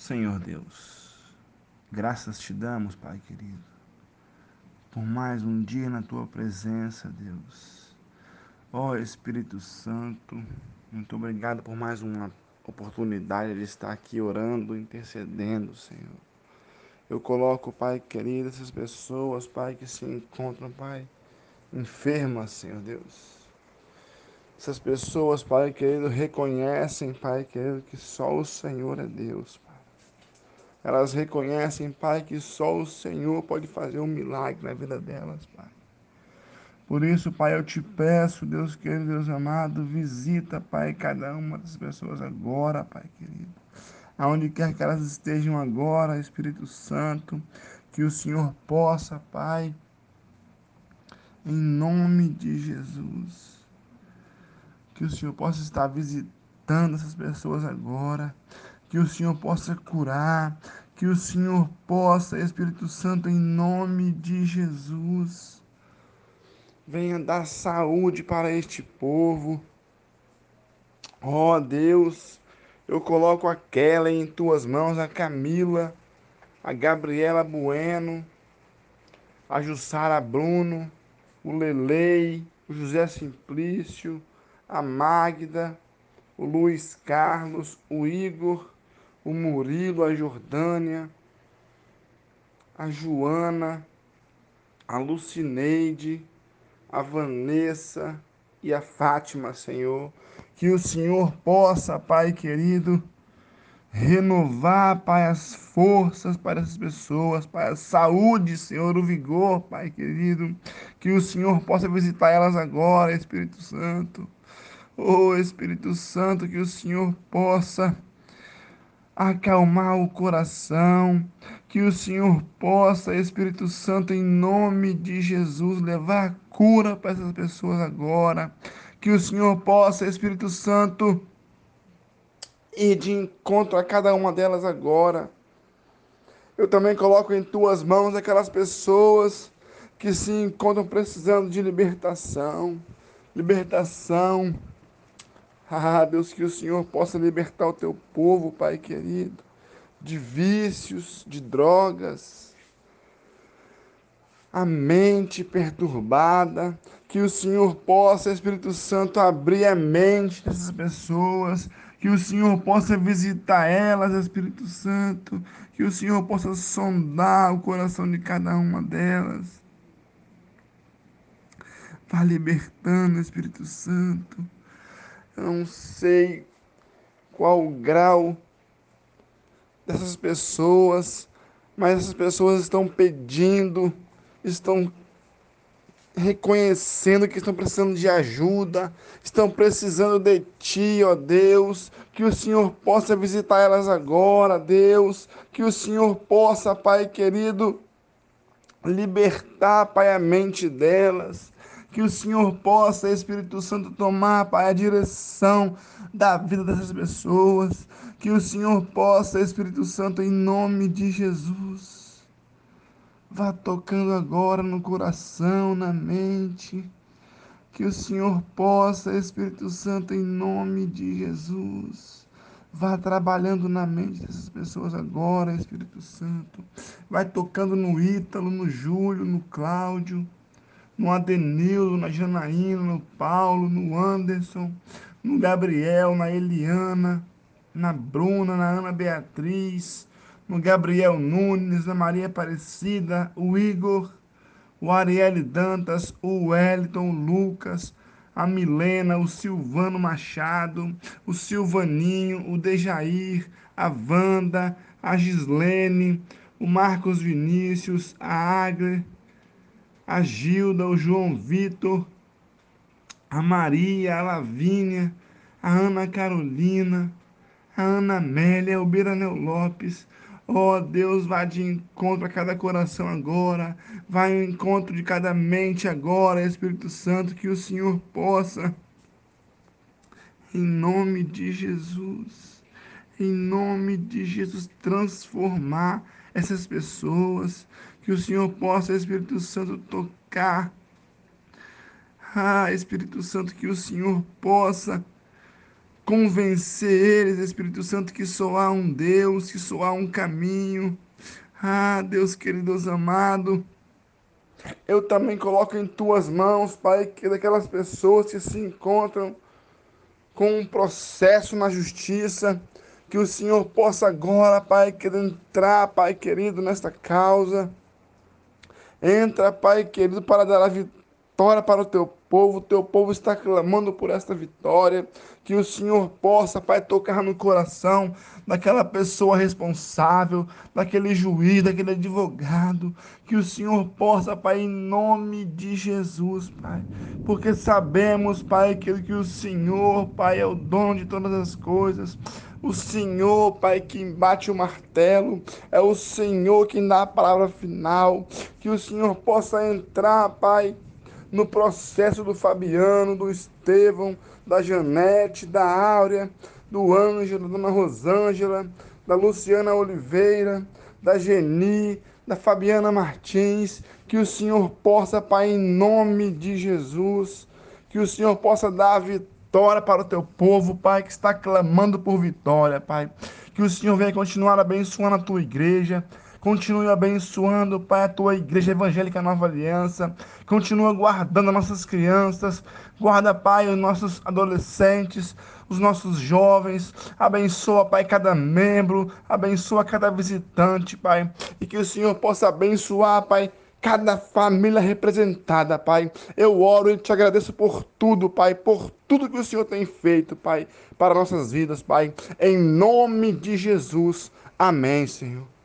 Senhor Deus, graças te damos, Pai querido, por mais um dia na tua presença, Deus. Ó oh, Espírito Santo, muito obrigado por mais uma oportunidade de estar aqui orando, intercedendo, Senhor. Eu coloco, Pai querido, essas pessoas, Pai, que se encontram, Pai, enfermas, Senhor Deus. Essas pessoas, Pai querido, reconhecem, Pai querido, que só o Senhor é Deus, Pai. Elas reconhecem, Pai, que só o Senhor pode fazer um milagre na vida delas, Pai. Por isso, Pai, eu te peço, Deus querido, Deus amado, visita, Pai, cada uma das pessoas agora, Pai querido. Aonde quer que elas estejam agora, Espírito Santo, que o Senhor possa, Pai, em nome de Jesus, que o Senhor possa estar visitando essas pessoas agora, que o Senhor possa curar, que o Senhor possa, Espírito Santo, em nome de Jesus, venha dar saúde para este povo. Ó oh, Deus, eu coloco aquela em tuas mãos, a Camila, a Gabriela Bueno, a Jussara Bruno, o Lelei, o José Simplício, a Magda, o Luiz Carlos, o Igor, o Murilo, a Jordânia, a Joana, a Lucineide, a Vanessa e a Fátima, Senhor. Que o Senhor possa, Pai querido, renovar, Pai, as forças para essas pessoas, Pai, a saúde, Senhor, o vigor, Pai querido. Que o Senhor possa visitar elas agora, Espírito Santo. Oh, Espírito Santo, que o Senhor possa acalmar o coração, que o Senhor possa, Espírito Santo, em nome de Jesus, levar cura para essas pessoas agora, que o Senhor possa, Espírito Santo, ir de encontro a cada uma delas agora. Eu também coloco em tuas mãos aquelas pessoas que se encontram precisando de libertação, libertação ah, Deus, que o Senhor possa libertar o teu povo, Pai querido, de vícios, de drogas, a mente perturbada, que o Senhor possa, Espírito Santo, abrir a mente dessas pessoas, que o Senhor possa visitar elas, Espírito Santo, que o Senhor possa sondar o coração de cada uma delas. Vá libertando, Espírito Santo não sei qual o grau dessas pessoas, mas essas pessoas estão pedindo, estão reconhecendo que estão precisando de ajuda, estão precisando de Ti, ó Deus, que o Senhor possa visitar elas agora, Deus, que o Senhor possa, Pai querido, libertar, Pai, a mente delas, que o Senhor possa, Espírito Santo, tomar, Pai, a direção da vida dessas pessoas. Que o Senhor possa, Espírito Santo, em nome de Jesus, vá tocando agora no coração, na mente. Que o Senhor possa, Espírito Santo, em nome de Jesus, vá trabalhando na mente dessas pessoas agora, Espírito Santo. Vai tocando no Ítalo, no Júlio, no Cláudio no Adenildo, na Janaína, no Paulo, no Anderson, no Gabriel, na Eliana, na Bruna, na Ana Beatriz, no Gabriel Nunes, na Maria Aparecida, o Igor, o Arielle Dantas, o Wellington, o Lucas, a Milena, o Silvano Machado, o Silvaninho, o Dejair, a Wanda, a Gislene, o Marcos Vinícius, a Agler, a Gilda, o João Vitor, a Maria, a Lavínia, a Ana Carolina, a Ana Amélia, o Biranel Lopes. Ó oh, Deus, vá de encontro a cada coração agora, vai ao encontro de cada mente agora, Espírito Santo, que o Senhor possa, em nome de Jesus, em nome de Jesus, transformar essas pessoas, que o Senhor possa, Espírito Santo, tocar. Ah, Espírito Santo, que o Senhor possa convencer eles, Espírito Santo, que só há um Deus, que só há um caminho. Ah, Deus querido, Deus amado, eu também coloco em tuas mãos, Pai, que daquelas pessoas que se encontram com um processo na justiça, que o Senhor possa agora, Pai, querer entrar, Pai querido, nesta causa. Entra, Pai querido, para dar a vitória para o teu povo, teu povo está clamando por esta vitória, que o Senhor possa, Pai, tocar no coração daquela pessoa responsável, daquele juiz, daquele advogado, que o Senhor possa, Pai, em nome de Jesus, Pai, porque sabemos, Pai, que, que o Senhor, Pai, é o dono de todas as coisas, o Senhor, Pai, que bate o martelo, é o Senhor que dá a palavra final, que o Senhor possa entrar, Pai, no processo do Fabiano, do Estevão, da Janete, da Áurea, do Ângelo, da Dona Rosângela, da Luciana Oliveira, da Geni, da Fabiana Martins, que o Senhor possa, Pai, em nome de Jesus, que o Senhor possa dar a vitória para o teu povo, Pai, que está clamando por vitória, Pai. Que o Senhor venha continuar abençoando a tua igreja, Continue abençoando, Pai, a tua igreja evangélica Nova Aliança. Continua guardando as nossas crianças. Guarda, Pai, os nossos adolescentes, os nossos jovens. Abençoa, Pai, cada membro. Abençoa cada visitante, Pai. E que o Senhor possa abençoar, Pai, cada família representada, Pai. Eu oro e te agradeço por tudo, Pai, por tudo que o Senhor tem feito, Pai, para nossas vidas, Pai. Em nome de Jesus. Amém, Senhor.